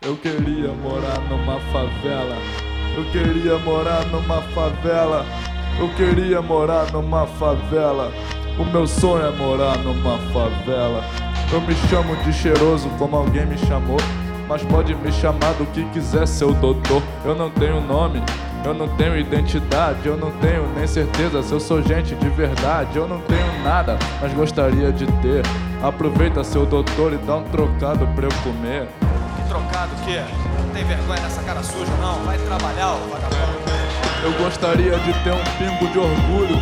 Eu queria morar numa favela. Eu queria morar numa favela. Eu queria morar numa favela. O meu sonho é morar numa favela. Eu me chamo de cheiroso como alguém me chamou. Mas pode me chamar do que quiser, seu doutor. Eu não tenho nome, eu não tenho identidade, eu não tenho nem certeza se eu sou gente de verdade. Eu não tenho nada, mas gostaria de ter. Aproveita, seu doutor, e dá um trocado pra eu comer. Trocado? Não tem vergonha nessa cara suja, não? Vai trabalhar, ô vagabundo. Eu gostaria de ter um pingo de orgulho.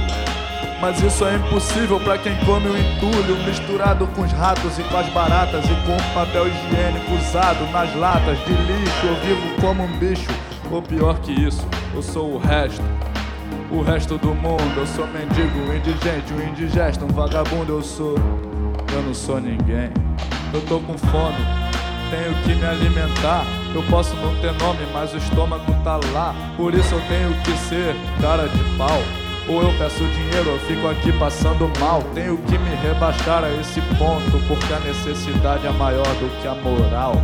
Mas isso é impossível para quem come o entulho misturado com os ratos e com as baratas e com o papel higiênico usado nas latas de lixo. Eu vivo como um bicho, ou pior que isso, eu sou o resto. O resto do mundo, eu sou mendigo, indigente, um indigesto, um vagabundo, eu sou. Eu não sou ninguém. Eu tô com fome, tenho que me alimentar. Eu posso não ter nome, mas o estômago tá lá. Por isso eu tenho que ser cara de pau. Ou eu peço dinheiro, eu fico aqui passando mal. Tenho que me rebaixar a esse ponto, porque a necessidade é maior do que a moral.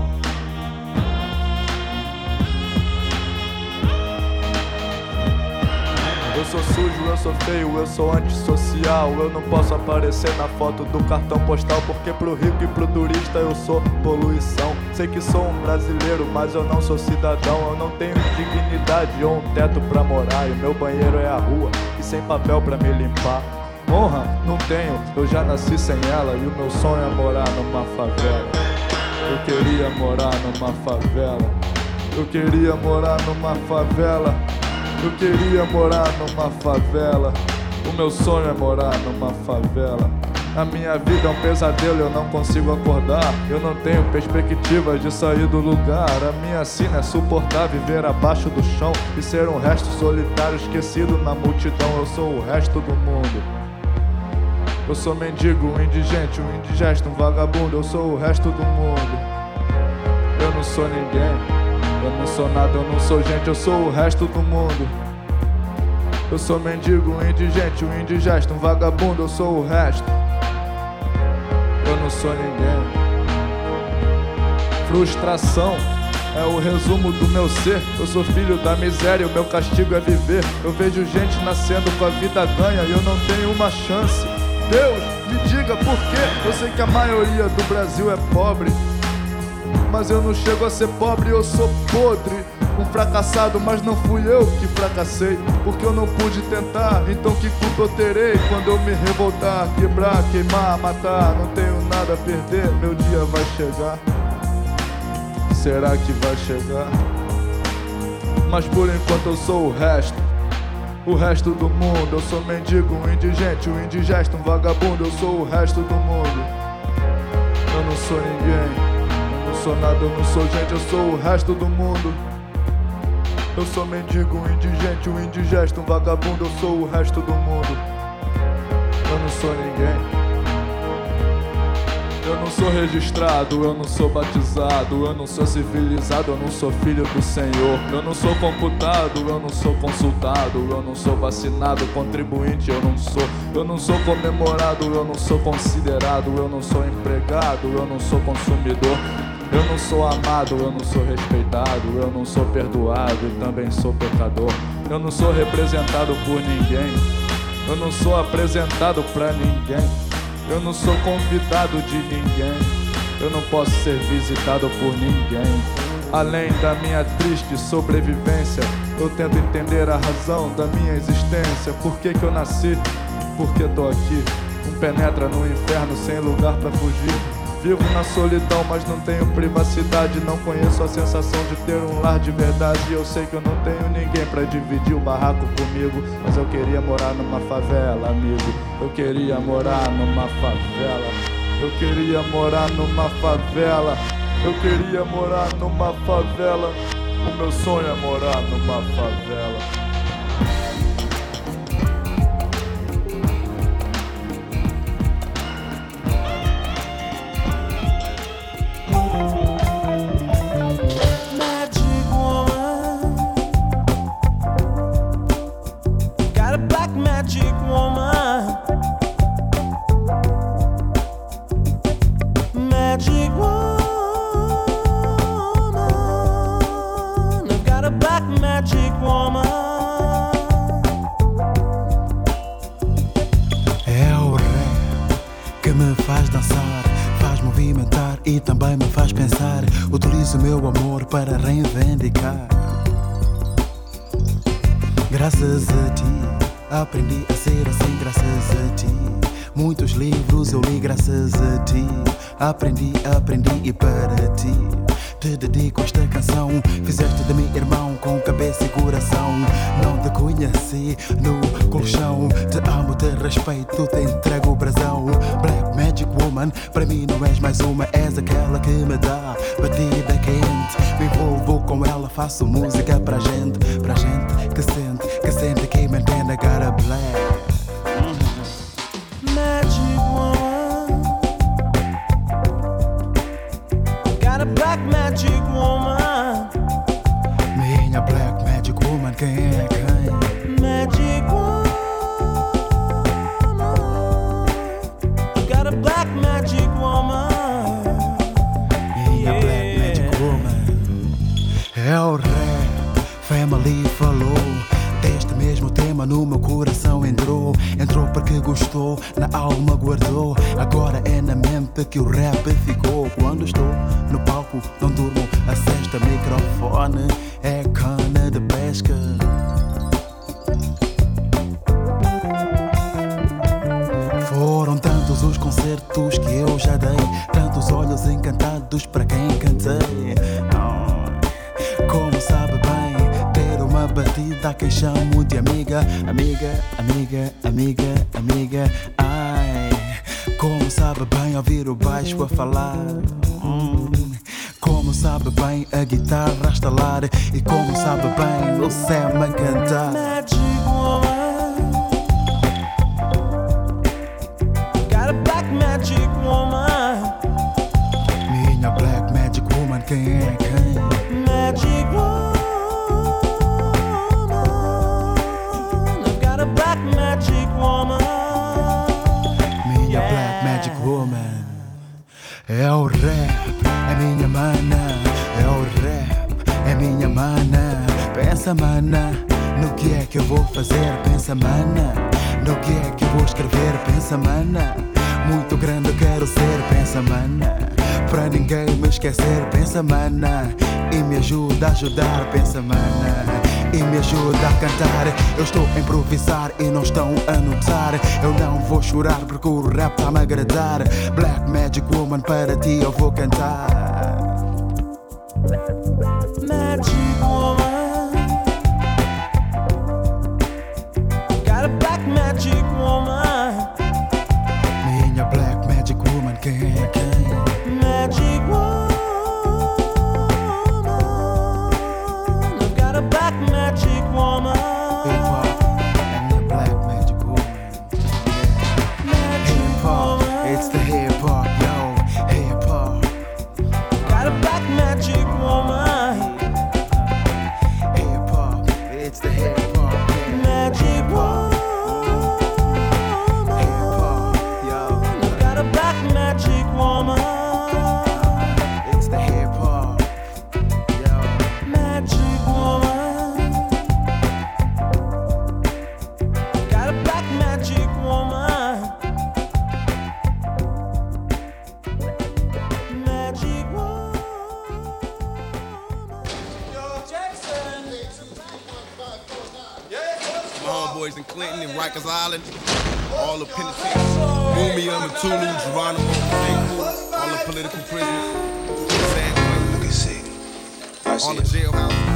Eu sou sujo, eu sou feio, eu sou antissocial. Eu não posso aparecer na foto do cartão postal, porque pro rico e pro turista eu sou poluição. Sei que sou um brasileiro, mas eu não sou cidadão. Eu não tenho dignidade ou um teto pra morar. E meu banheiro é a rua e sem papel pra me limpar. Honra, não tenho, eu já nasci sem ela. E o meu sonho é morar numa favela. Eu queria morar numa favela. Eu queria morar numa favela. Eu queria morar numa favela. O meu sonho é morar numa favela. A minha vida é um pesadelo, eu não consigo acordar. Eu não tenho perspectivas de sair do lugar. A minha sina é suportar viver abaixo do chão e ser um resto solitário esquecido na multidão. Eu sou o resto do mundo. Eu sou mendigo, um indigente, um indigesto, um vagabundo. Eu sou o resto do mundo. Eu não sou ninguém. Eu não sou nada, eu não sou gente, eu sou o resto do mundo. Eu sou mendigo, indigente, um indigesto, um vagabundo, eu sou o resto. Eu não sou ninguém. Frustração é o resumo do meu ser. Eu sou filho da miséria, o meu castigo é viver. Eu vejo gente nascendo com a vida ganha e eu não tenho uma chance. Deus, me diga por quê? Eu sei que a maioria do Brasil é pobre. Mas eu não chego a ser pobre, eu sou podre. Um fracassado, mas não fui eu que fracassei. Porque eu não pude tentar, então que culpa eu terei quando eu me revoltar, quebrar, queimar, matar? Não tenho nada a perder, meu dia vai chegar. Será que vai chegar? Mas por enquanto eu sou o resto. O resto do mundo, eu sou mendigo, um indigente, um indigesto, um vagabundo, eu sou o resto do mundo. Eu não sou ninguém sou nada, eu não sou gente, eu sou o resto do mundo. Eu sou mendigo, um indigente, um indigesto, um vagabundo, eu sou o resto do mundo. Eu não sou ninguém. Eu não sou registrado, eu não sou batizado, eu não sou civilizado, eu não sou filho do Senhor. Eu não sou computado, eu não sou consultado, eu não sou vacinado, contribuinte, eu não sou. Eu não sou comemorado, eu não sou considerado, eu não sou empregado, eu não sou consumidor. Eu não sou amado, eu não sou respeitado, eu não sou perdoado e também sou pecador. Eu não sou representado por ninguém, eu não sou apresentado pra ninguém, eu não sou convidado de ninguém, eu não posso ser visitado por ninguém. Além da minha triste sobrevivência, eu tento entender a razão da minha existência. Por que, que eu nasci? Por que tô aqui? Um penetra no inferno sem lugar para fugir. Vivo na solidão, mas não tenho privacidade. Não conheço a sensação de ter um lar de verdade. Eu sei que eu não tenho ninguém para dividir o barraco comigo. Mas eu queria morar numa favela, amigo. Eu queria morar numa favela. Eu queria morar numa favela. Eu queria morar numa favela. O meu sonho é morar numa favela. Graças a ti, aprendi a ser assim, graças a ti. Muitos livros eu li graças a ti. Aprendi, aprendi e para ti. Te dedico esta canção. Fizeste de mim irmão com cabeça e coração. Não te conheci no colchão. Te amo, te respeito, te entrego o brasão. Black Magic Woman, para mim não és mais uma, és aquela que me dá batida quente. Me envolvo com ela, faço música pra gente, pra gente que sente, que sente que mantém a cara black. Magic no meu coração entrou. Entrou porque gostou, na alma guardou. Agora é na mente que o rap ficou. Quando estou no palco, não durmo. A sexta microfone é cana de pesca. Foram tantos os concertos que eu já dei. Tantos olhos encantados para quem cantei. Como sabe uma batida a quem chamo de amiga, amiga, amiga, amiga, amiga. Ai, como sabe bem ouvir o baixo a falar. Hum, Como sabe bem a guitarra a estalar E como sabe bem o Sam a cantar vou chorar porque o rap tá-me a agradar. Black Magic Woman, para ti eu vou cantar. Rikers Island, all the penitentiaries, Mumi, Mutulu, Geronimo, all the political prisoners, San Quentin, all the jailhouses.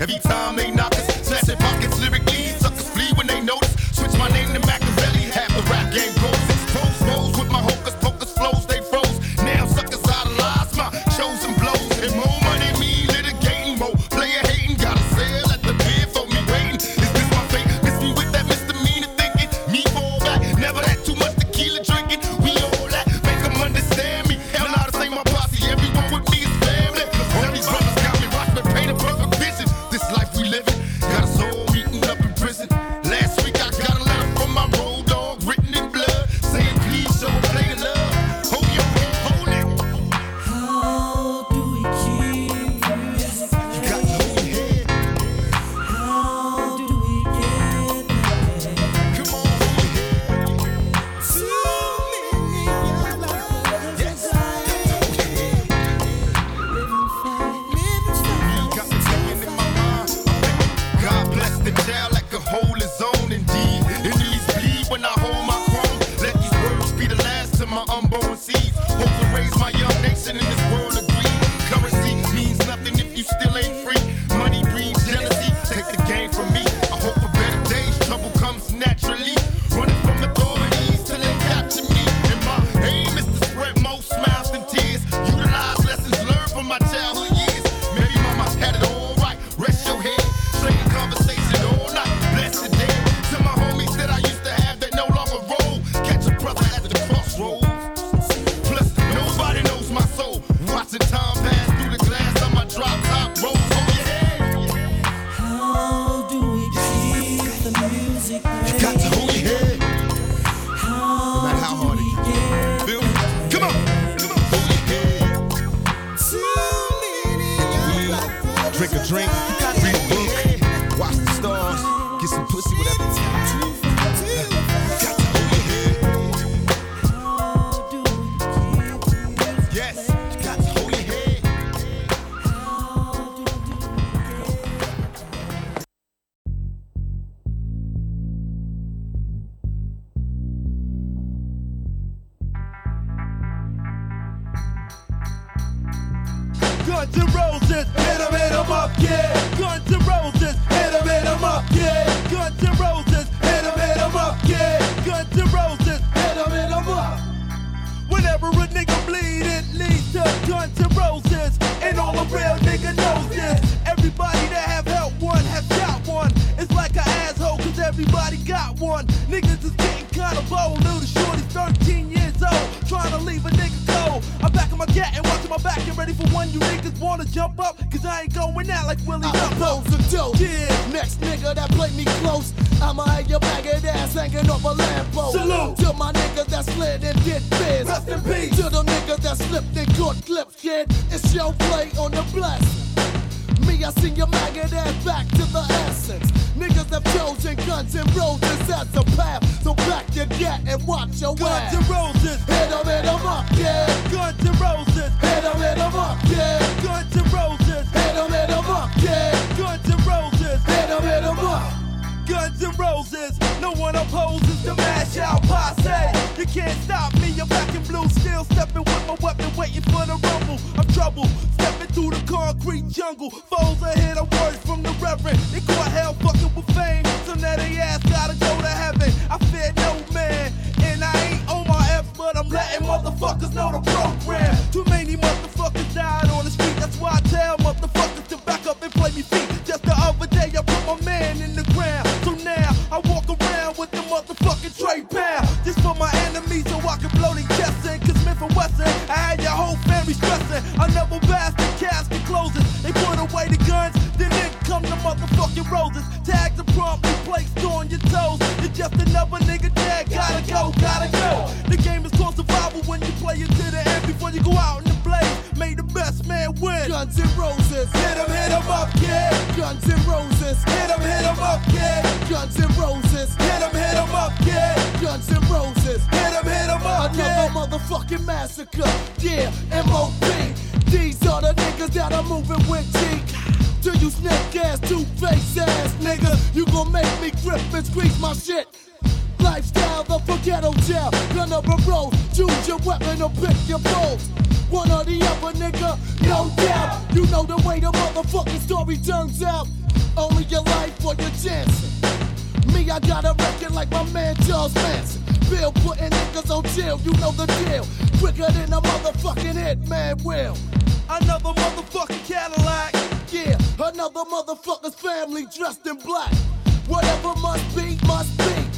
Every time. One opposes the mash out posse. You can't stop me, I'm black and blue, still stepping with my weapon, waiting for the rumble. I'm trouble, stepping through the concrete jungle. Foes ahead of words from the reverend. They caught hell fucking with fame, so now they ass gotta go to heaven. I fear no man, and I ain't on my F, but I'm letting motherfuckers know the program. Too many motherfuckers died on the street, that's why I tell motherfuckers to back up and play me feet. Family stressing. I never passed the casket closes. They put away the guns, then in come the motherfucking roses. Tags are promptly placed on your toes. You're just another nigga dead. Gotta go, gotta go. The game is called survival when you play it to the end before you go out man win. Guns and roses. Hit 'em, hit 'em up, kid. Guns and roses. Hit 'em, hit 'em up, kid. Guns and roses. Hit 'em, hit 'em up, kid. Guns and roses. Hit 'em, hit 'em up, Another motherfucking massacre. Yeah, M.O.P. These are the niggas that are moving with G. To you snake ass, two face ass nigga. You gon' make me grip and squeeze my shit. Lifestyle, the ghetto jail. Gun up a road. Choose your weapon or pick your pose. One or the other, nigga, no doubt. You know the way the motherfucking story turns out. Only your life or your chances. Me, I got a record like my man Charles Manson. Bill putting niggas on jail, you know the deal. Quicker than a motherfucking hit man will. Another motherfucking Cadillac. Yeah, another motherfucker's family dressed in black. Whatever must be, must be.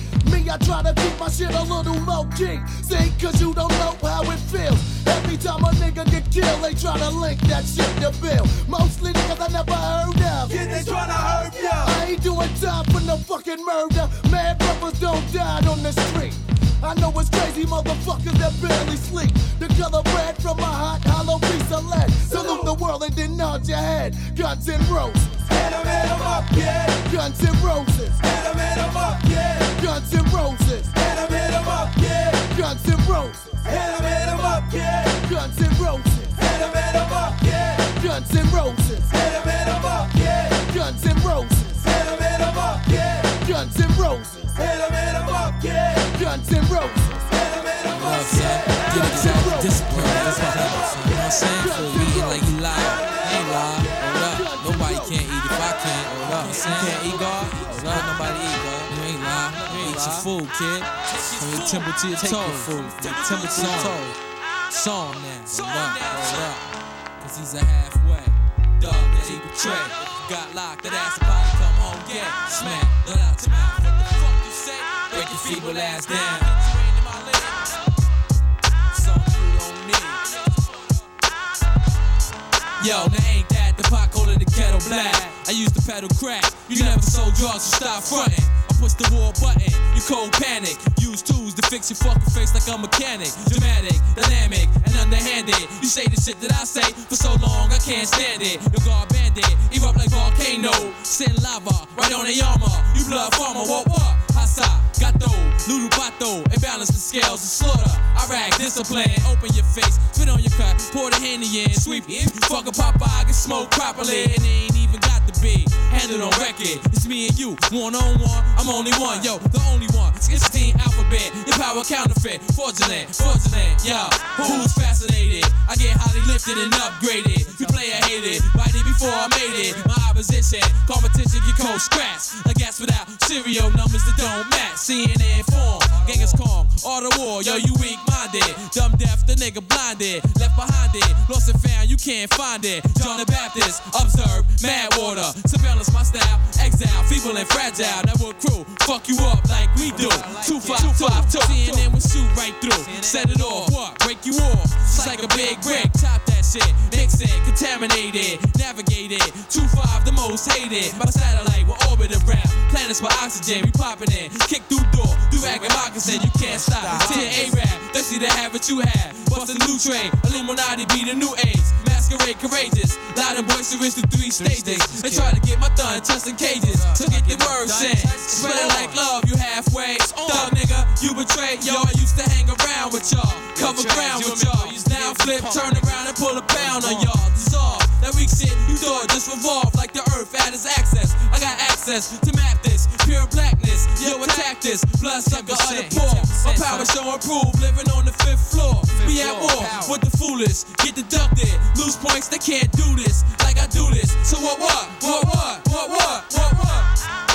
I try to keep my shit a little low key. See, cause you don't know how it feels. Every time a nigga get killed, they try to link that shit to Bill. Mostly niggas I never heard of. Kid, they tryna hurt ya. I ain't doing time for no fucking murder. Mad brothers don't die on the street. I know it's crazy motherfuckers that barely sleep. The color red from a hot hollow piece of lead. Salute the world and then nod your head. Guns and roses. Hit 'em, hit 'em up, kid. Guns and roses. Hit 'em, hit 'em up, kid. Guns and roses. Hit 'em, hit 'em up, kid. Guns and roses. Hit 'em, hit 'em up, kid. Guns and roses. Hit 'em, hit 'em up, kid. Guns and roses. Hit 'em, hit 'em up, kid. Guns and roses. Hit 'em, hit 'em up, kid. Guns and roses. Hit 'em, hit 'em up, kid. Guns and roses. Hit 'em, hit 'em up, kid. discipline. That's what happened. So, you know what I'm saying? For eating like you lie. Ain't lie. Hold up. Nobody can't eat if I can't. Hold up. You can't eat God. Hold up. Nobody eat God. You ain't lie. You ain't eat your food, kid. From your temple to your toe. Take your food. From your temple to your toe. Song now. Hold up. Hold up. Cause he's a halfway. Dog that he betrayed. Got locked, that ass about to come home, yeah. Smack, let out your mouth. What the fuck you say? Break your feeble ass down. Song you don't need. Yo, now ain't that the pot calling the kettle black? I used to pedal crack. You never sold drugs, so stop fronting. I push the war button, you cold panic. Use tools to fix your fucking face like a mechanic. Dramatic, dynamic, and underhanded. You say the shit that I say for so long, I can't stand it. Your guard bandit, erupt like volcano. Send lava right on the armor. You blood farmer, what what? Lulu pato, and balance the scales of slaughter. Iraq, discipline, open your face, spit on your cut, pour the handy in, sweep it. Fuck a Popeye, get smoked properly, and ain't even be on record. It's me and you, one on one. I'm only one, yo, the only one. It's team alphabet, your power counterfeit, fraudulent, fraudulent, yo. Who's fascinated? I get highly lifted and upgraded. You play a hated, right it before I made it. My opposition, competition, get cold scratch. I guess without serial numbers that don't match. CNN form, gang is calm, all the war, yo, you weak minded. Dumb deaf, the nigga blinded, left behind it. Lost and found, you can't find it. John the Baptist, observe, mad water. Surveillance, my style, exile, feeble and fragile. Network crew, fuck you up like we do. Two five two, CNN will shoot right through. Set it off, what? Break you off. It's like a big brick, top that shit. Mix it, contaminate it, navigate it. Two five, the most hated. My satellite will orbit around. Planets by oxygen, we popping in. Kick through door, do rag and moccasin, you can't stop. Ten A-Rap, thirsty to have what you have. Bust a new train, Illuminati be the new age. Masquerade courageous, loud and boisterous through three stages. They try to get my thumb tucked in cages, so get the words in. Spread it like love, you halfway. Thug nigga, you betrayed, yo. I used to hang around with y'all, cover ground with y'all. Now flip, turn around and pull a pound on y'all. Dissolve that weak shit you thought just revolve like the earth had its access. I got access to map this, pure blackness. Yo, attack this, blood sucker of the poor. My power show improve, living on the fifth floor. Be at war with the foolish, get deducted. Lose points, they can't do this like I do this. So what, what, what, what, what, what, what, what?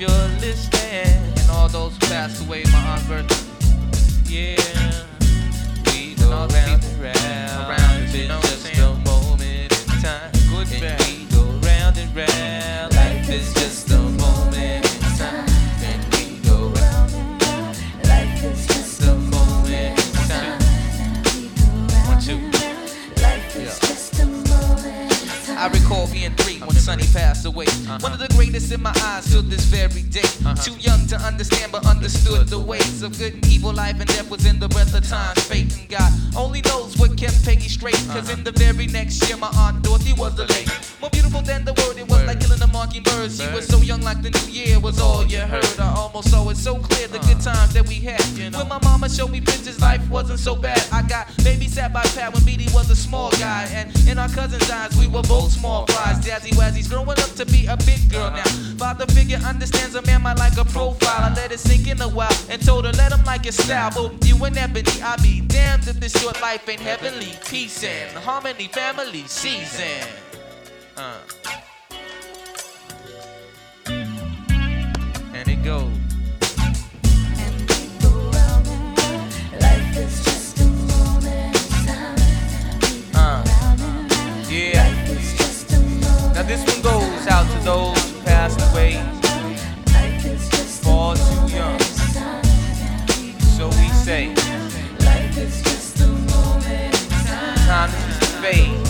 You're listening, and all those who passed away, my aunt Bertha. Yeah, we go round and round. Around it's just a moment in time. Good and we go round and round. Life is just a moment in time. And we go round and round. Life is just a moment in time. One, two. I recall being three Sonny passed away. One of the greatest in my eyes till this very day. Uh-huh. Too young to understand, but understood the ways of good and evil. Life and death was in the breath of time. Fate and God only knows what kept Peggy straight. Cause in uh-huh. the very next year, my aunt Dorothy was the lady. More beautiful than the word, it was like killing a mockingbird. She was so young, like the new year was all you heard. I almost saw it so clear the good uh-huh. times that we had. When my mama showed me pictures, life wasn't so bad. I got babysat by Pat when Beatty was a small guy. And in our cousin's eyes, we were both small flies. Jazzy Wazzy's growing up to be a big girl now. Father figure understands a man might like a profile. I let it sink in a while and told her, let him like your style. But you and Ebony, I be damned if this short life ain't heavenly. Peace and harmony, family, season. Uh. And it goes. This one goes out to those who passed away far too young. So we say, time is just a fade.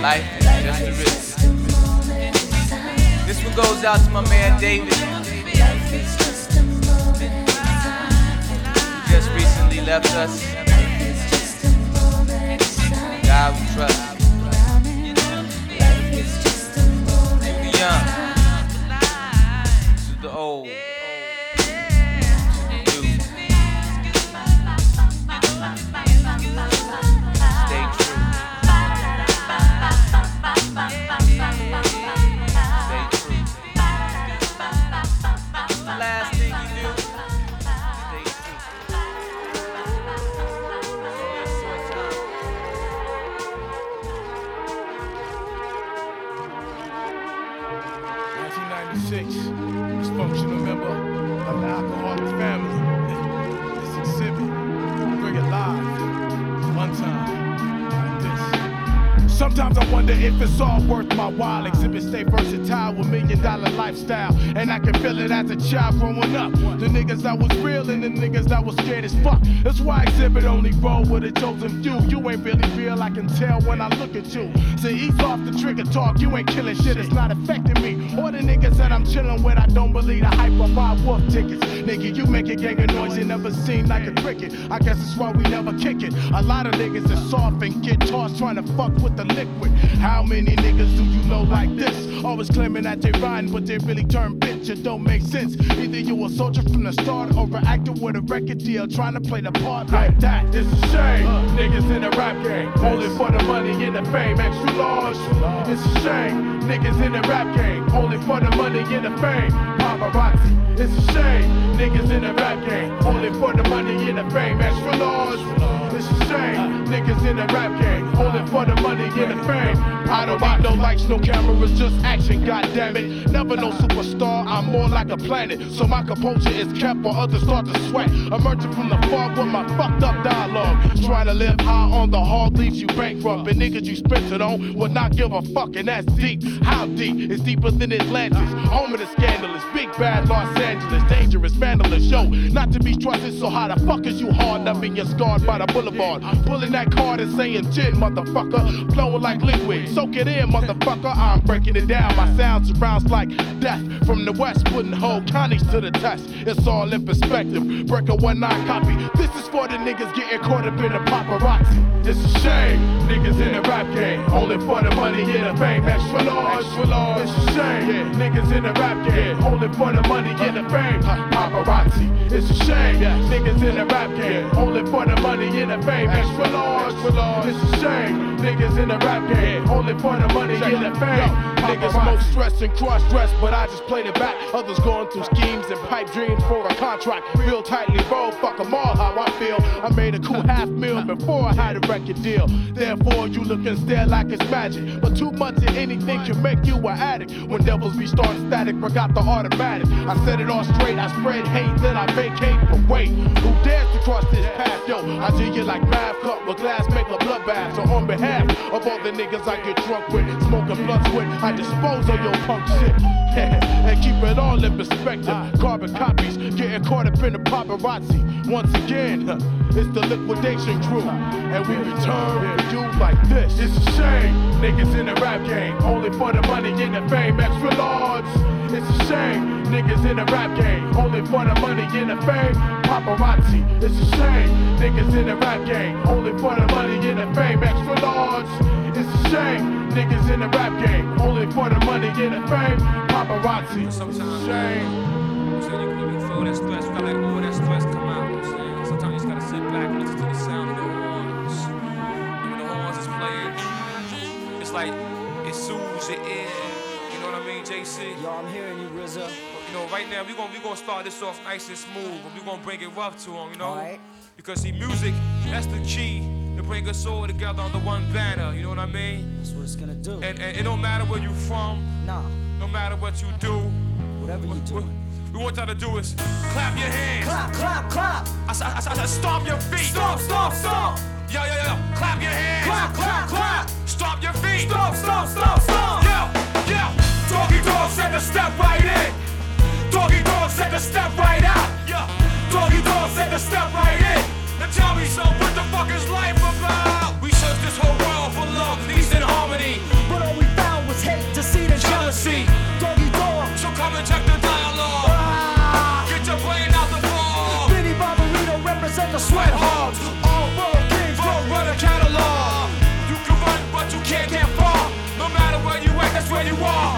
Life is just a risk. This one goes out to my man David. Just recently left us. God we trust. Young, to the old, if it's all worth my while. Exhibit stay versatile with million dollar lifestyle. And I can feel it as a child growing up. The niggas that was real and the niggas that was scared as fuck. That's why exhibit only roll with a chosen few. You ain't really real, I can tell when I look at you. So ease off the trigger talk, you ain't killing shit, it's not affecting me. Or the niggas that I'm chilling with, I don't believe the hype of buy wolf tickets. Nigga, you make a gang of noise, you never seem like a cricket. I guess that's why we never kick it. A lot of niggas is soft and get tossed trying to fuck with the liquid. How many niggas do you know like this? Always claiming that they rhyme, but they really turn bitch. It don't make sense. Either you a soldier from the start or an actor with a record deal trying to play the part like that. It's a shame. Uh, niggas in the rap game, only for the money and the fame. Extra large. It's a shame. Niggas in the rap game, only for the money and the fame. Paparazzi. It's a shame. Niggas in the rap game, only for the money and the fame. Extra large. It's a shame. Niggas in the rap game, only for the money and the fame. I don't need no lights, no cameras, just action, goddamn it. Never no superstar, I'm more like a planet. So my composure is kept while others start to sweat. Emerging from the fog with my fucked up dialogue. Trying to live high on the hard leaves you bankrupt. And niggas you spent it on would not give a fuck, and that's deep. How deep? It's deeper than Atlantis. Home of the scandalous, big bad Los Angeles, dangerous, vandalous. Yo, not to be trusted, so how the fuck is you hard up and you're scarred by the boulevard? Pulling that card and saying gin, motherfucker. Flowing like liquid. Soak it in, motherfucker. I'm breaking it down. My sound surrounds like death. From the west, putting whole counties to the test. It's all in perspective. Break a one nine copy. This is for the niggas getting caught up in the paparazzi. It's a shame. Niggas in the rap game. Only for the money and the fame. Extra large. Extra large. It's a shame. Niggas in the rap game. Only for the money and the fame. Paparazzi, it's a shame. Niggas in the rap game, only for the money and the fame. Extra large, it's a shame. Niggas in the rap game, only for the money and the fame. Niggas most stressed and cross dressed, but I just played it back. Others going through schemes and pipe dreams for a contract. Real tightly rolled, fuck 'em all how I feel. I made a cool half meal before I had a record deal. Therefore, you look and stare like it's magic. But too much of anything can make you an addict. When devils be starting static, forgot the automatic. I set it all straight, I spread hate, then I vacate. But wait, who dares to cross this path? Yo, I do you like bath cup with glass, make a bloodbath. So on behalf of all the niggas I get drunk with, smoking blunts with, I dispose of your punk shit. and keep it all in perspective. Carbon copies getting caught up in the paparazzi. Once again, it's the liquidation crew. And we return for you like this. It's a shame, niggas in the rap game, only for the money and the fame. Extra large. It's a shame, niggas in the rap game, only for the money and the fame. Paparazzi. It's a shame, niggas in the rap game, only for the money and the fame. Extra large. It's a shame, niggas in the rap game, only for the money and the fame. Paparazzi. It's a shame. So you feel that stress, feel like all that stress come out. You know? Sometimes you just gotta sit back and listen to the sound of the horns. And when the horns is playing, it's like it soothes your ear. JC? Yo, I'm hearing you, RZA. You know, right now we gonna we gonna start this off nice and smooth, but we gonna bring it rough to him. You know, Alright. because see, music that's the key to bring us all together under one banner. You know what I mean? That's what it's gonna do. And, and it don't matter where you from. Nah. No matter what you do. Whatever you do. We want y'all to do is clap your hands. Clap, clap, clap. I said, I said, I said stomp your feet. Stomp, stomp, stomp. Yo, yo, yo. Clap your hands. Clap, clap, clap. Stomp your feet. Stomp, stomp, stomp, stomp. Yo, yo. Doggy dog said to step right in. Doggy dog said to step right out. Yo. Doggy dog said to step right in. Now tell me, son, what the fuck is life about? We searched this whole world for love, peace, and harmony. But all we found was hate, deceit, and Jealousy. Doggy dog. So come and check the dialogue. Ah. Get your brain out the ball. Benny Barbarito represent the sweat hogs. All world kings Don't run a catalog. You can run, but you can't get far. No matter where you at, that's where you are.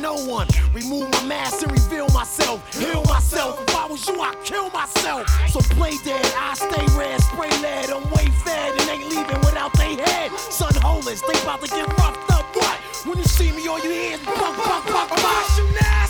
no one. Remove my mask and reveal myself. Heal myself. If I was you, I'd kill myself. So play dead, I stay red, spray lead. I'm way fed and ain't leaving without they head. Son homeless, they about to get roughed up. What? When you see me, all you hear is bump, bump, bump, bump. you now?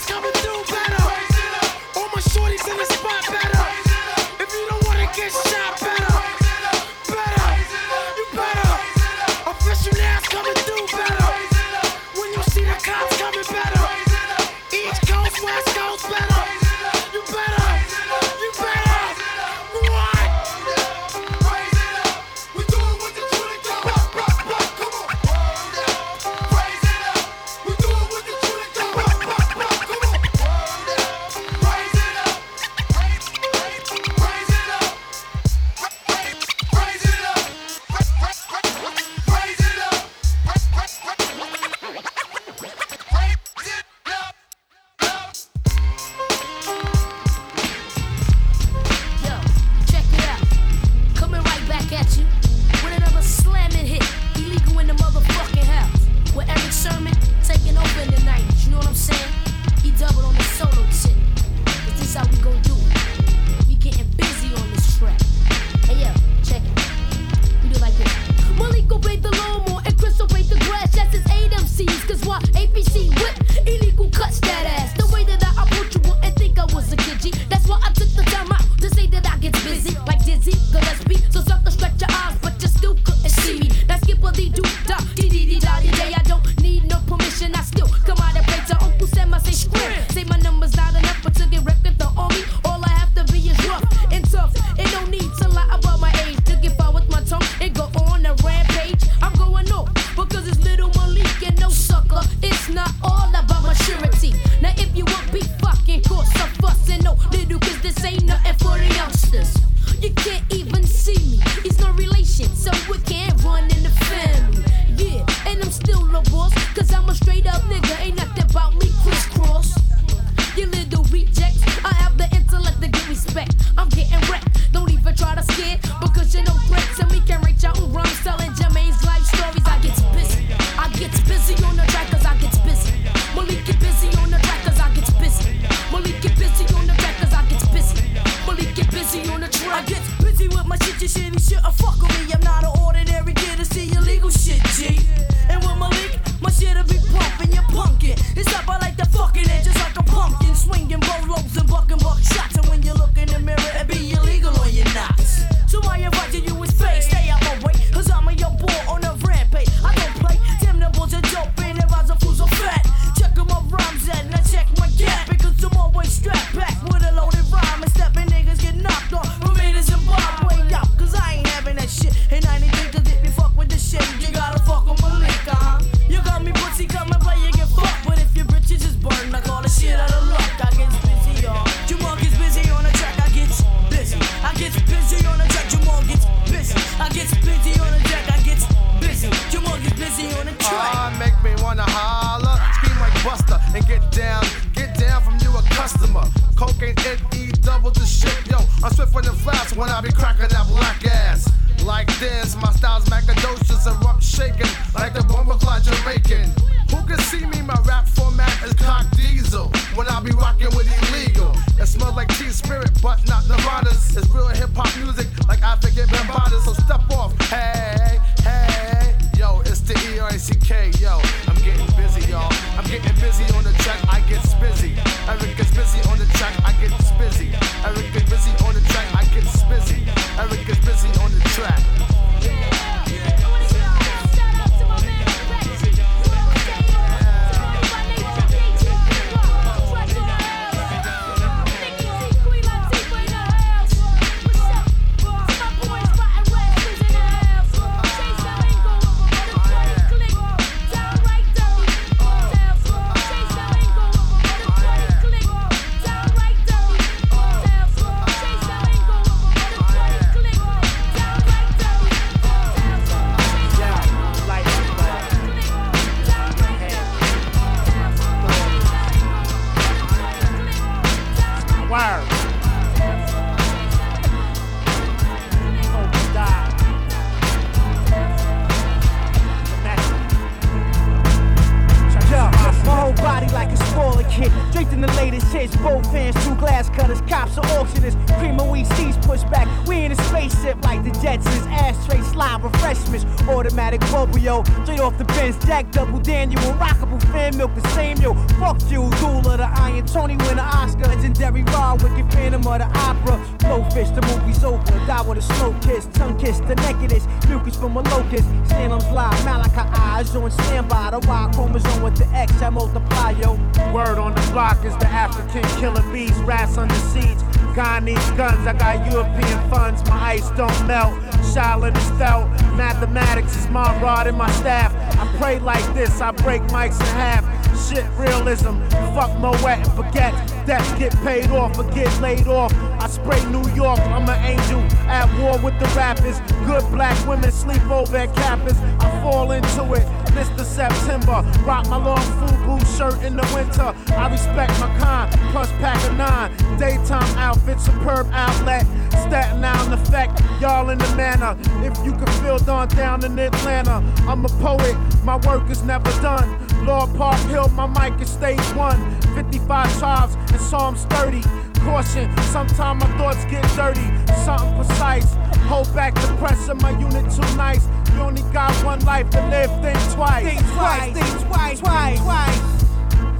Wicked phantom of the opera. Blowfish, the movie's over. Die with a slow kiss, tongue kiss, the nakedest. Mucus from a locust. Salem's live, Malachi eyes on standby. The Y chromosome with the X, I multiply, yo. Word on the block is the African killer bees, rats under. God needs guns, I got European funds, my ice don't melt. Charlotte is felt, mathematics is my rod and my staff. I pray like this, I break mics in half. Shit, realism, fuck Moet and forget. Debts get paid off or get laid off. I spray New York, I'm an angel at war with the rappers. Good black women sleep over at. I fall into it. Mr. September, rock my long FUBU shirt in the winter. I respect my kind, plus pack a nine. Daytime outfit, superb outlet. Staten Island effect, y'all in the If you can feel dawn down in Atlanta, I'm a poet, my work is never done. Lord Park Hill, my mic is stage one. 55 tribes and Psalms 30. Caution, sometimes my thoughts get dirty. Something precise. Hold back the pressure, my unit too nice. You only got one life to live, think twice. Think twice, think twice, twice, twice.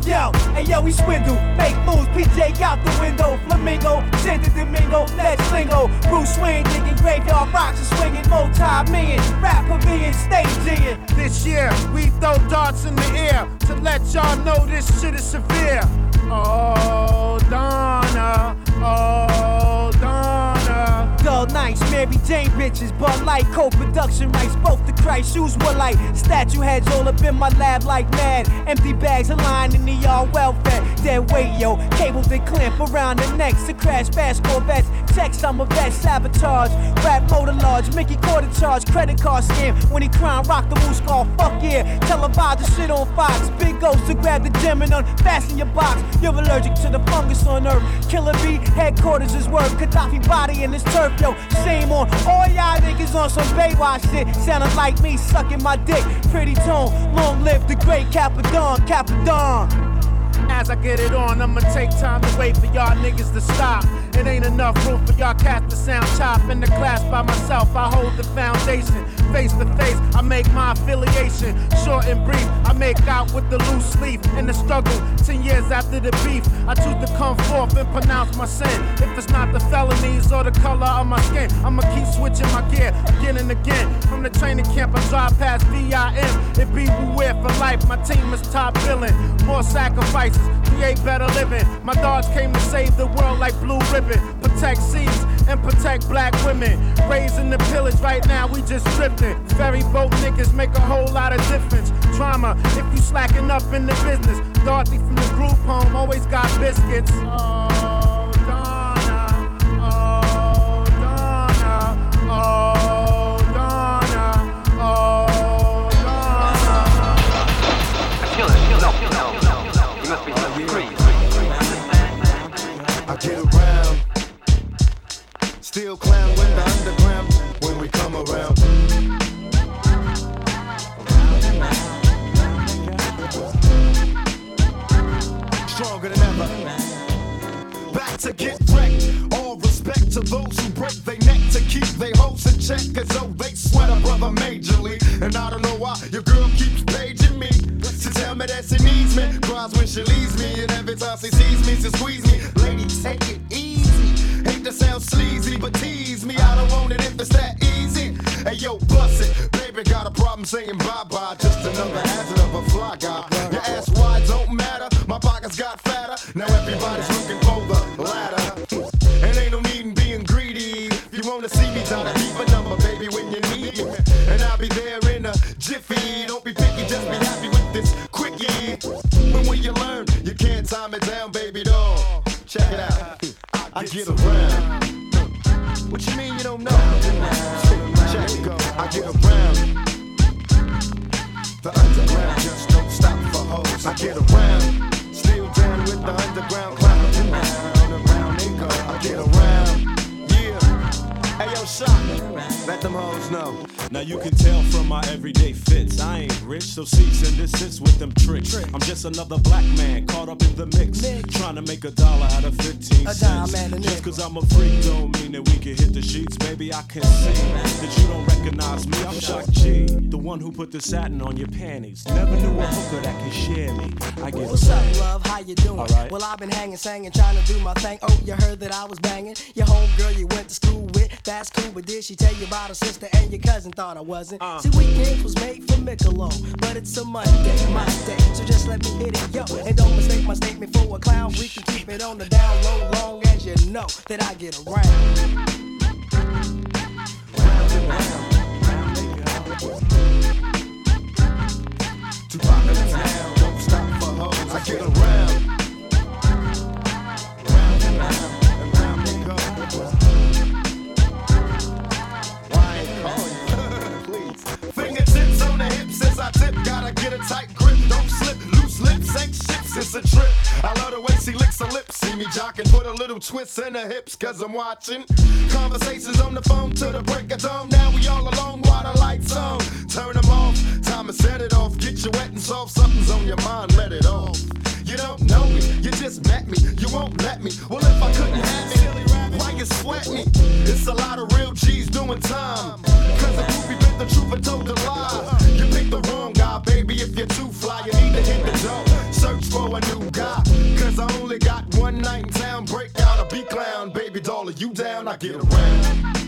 Yo, hey yo, we swindle, make moves, PJ out the window, Flamingo, Santo Domingo, let's lingo, Bruce Wayne digging graveyard rocks and swinging multi-million, rap pavilion, staging. This year, we throw darts in the air to let y'all know this shit is severe. Oh, Donna, oh, Donna. Nights, Mary Jane bitches, Bud like co-production rights, both the Christ shoes were like statue heads all up in my lab like mad. Empty bags aligned in the yard welfare. Dead weight, yo, cable they clamp around the necks to crash fast Corvettes. Text I'm a vet, sabotage, rap motor large, Mickey quarter charge, credit card scam. When he crying, rock the moose call, fuck yeah. Televise the shit on Fox. Big ghost to grab the gem and unfasten your box. You're allergic to the fungus on earth. Killer B, headquarters is worth. Gaddafi body in this turf, yo. Shame on all y'all niggas on some Baywatch shit. Sounding like me sucking my dick. Pretty tone, long live the great Cappadon, Cappadon. As I get it on, I'ma take time to wait for y'all niggas to stop. It ain't enough room for y'all cats to sound chop in the class by myself. I hold the foundation. Face to face, I make my affiliation short and brief. I make out with the loose leaf in the struggle. Ten years after the beef, I choose to come forth and pronounce my sin. If it's not the felonies or the color of my skin, I'ma keep switching my gear again and again. From the training camp, I drive past VIM. It be beware for life. My team is top billing. More sacrifices, create better living. My dogs came to save the world like blue ribbon. Protect seeds and protect black women. Raising the pillage right now, we just drifting. Ferry boat niggas make a whole lot of difference. Drama, if you slacking up in the business. Dorothy from the group home always got biscuits. still clown when the underground when we come around. Stronger than ever. Back to get wrecked. All respect to those who break their neck to keep their hopes in check. Cause though they sweat a brother majorly. And I don't know why your girl keeps paging me. She tell me that she needs me. Cries when she leaves me. And every time she sees me, she squeezes me. Another black man caught up in the mix. Trying to make a dollar out of 15 A cents. dime just cause I'm a freak don't mean that we can hit the sheets. Baby, I can see that you don't recognize me. I'm Shock G, the one who put the satin on your panties. Never knew a hooker that can share me. I get What's up, love? How you doing? Alright. Well, I've been hanging, singing, trying to do my thing. Oh, you heard that I was banging. Your homegirl you went to school that's cool. But did she tell you about her sister and your cousin? Thought I wasn't. Uh. See, weekends was made for Michelob, but it's a Monday, my day. So just let me hit it, yo. And don't mistake my statement for a clown. We can keep it on the down low, long as you know that I get around. In her hips. Cause I'm watching. Conversations on the phone to the break of dawn. Now we all alone while the lights on. Turn them off. Time to set it off. Get you wet and soft. Something's on your mind. Let it off. You don't know me. You just met me. You won't let me. Well, if I couldn't have it, why you sweat me? It's a lot of real G's doing time. Cause the groupie bit the truth and told the lie. You picked the wrong guy, baby. If you're too fly, you need to hit the door. Search for a new guy. Cause I only got one night in town. Break clown, baby doll. Are you down? I get around.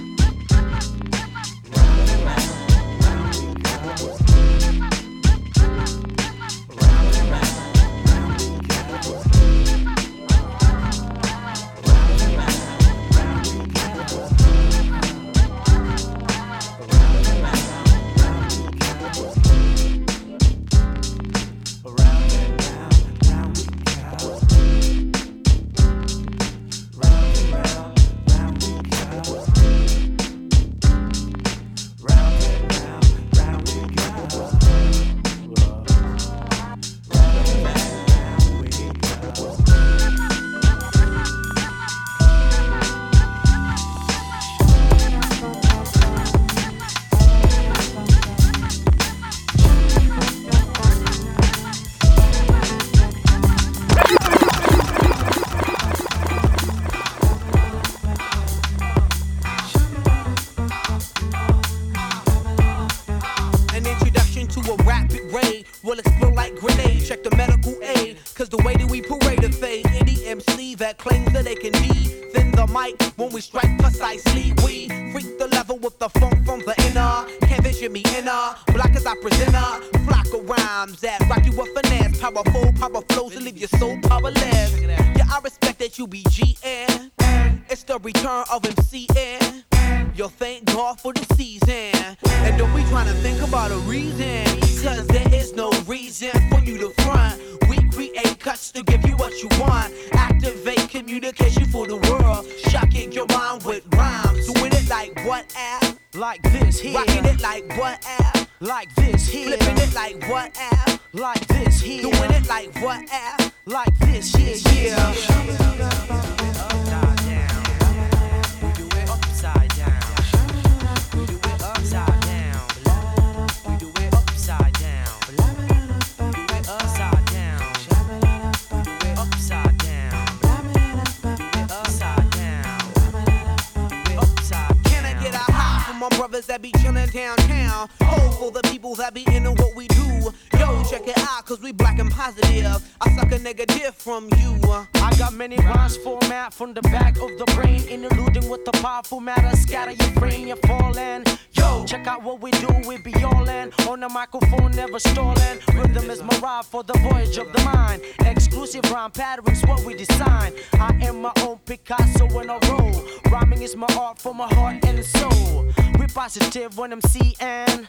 We be all in. On the microphone, never stalling. Rhythm is my ride for the voyage of the mind. Exclusive rhyme patterns, what we design. I am my own Picasso in a row. Rhyming is my art for my heart and soul. We positive when I'm seeing.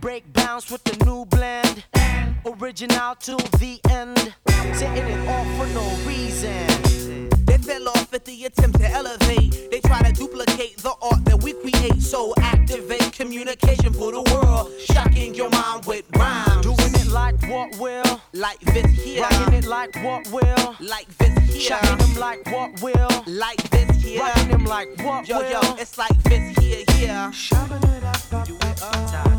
Break bounce with the new blend. Original till the end. Setting it off for no reason. Fell off at the attempt to elevate. They try to duplicate the art that we create. So activate communication for the world. Shocking your mind with rhymes. Doing it like what will? Like this here. Rocking it like what will? Like this here. Shocking them like what will? Like this here. Rocking them like what yo, will? Yo, it's like this here, here. Shoving it up, do it upside down.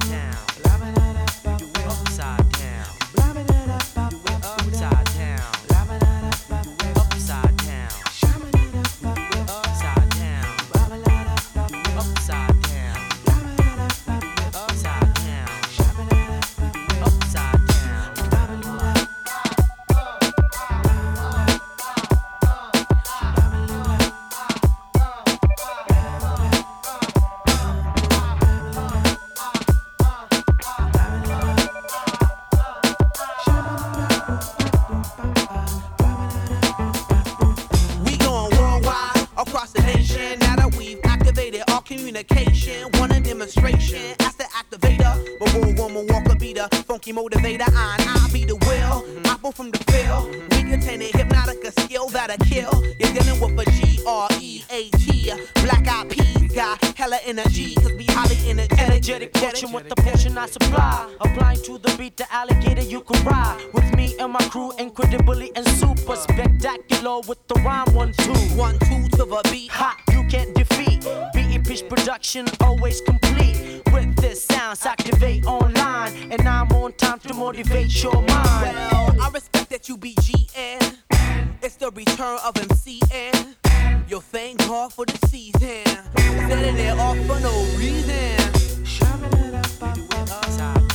Supply. Applying to the beat, the alligator you can ride. With me and my crew, incredibly and super spectacular with the rhyme one two. One two to the beat. Hot, you can't defeat. BE pitch production always complete. With this sounds activate online, and I'm on time to motivate your mind. Well, I respect that you be GN. It's the return of MCN. Yo, thank God for the season. Setting it off for no reason. Shoving it up,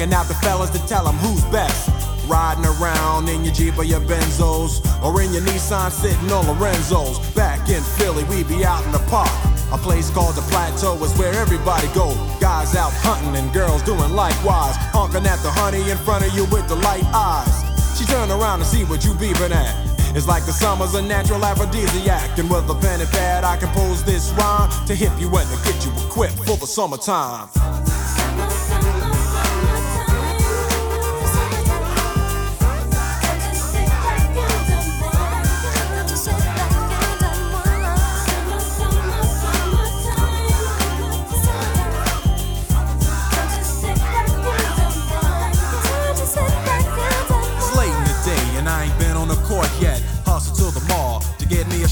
Checking out the fellas to tell them who's best. Riding around in your Jeep or your Benzos or in your Nissan sitting on Lorenzo's. Back in Philly, we be out in the park. A place called the Plateau is where everybody go. Guys out hunting and girls doing likewise. Honking at the honey in front of you with the light eyes. She turn around and see what you beeping at. It's like the summer's a natural aphrodisiac. And with a pen and pad, I compose this rhyme to hip you and to get you equipped for the summertime.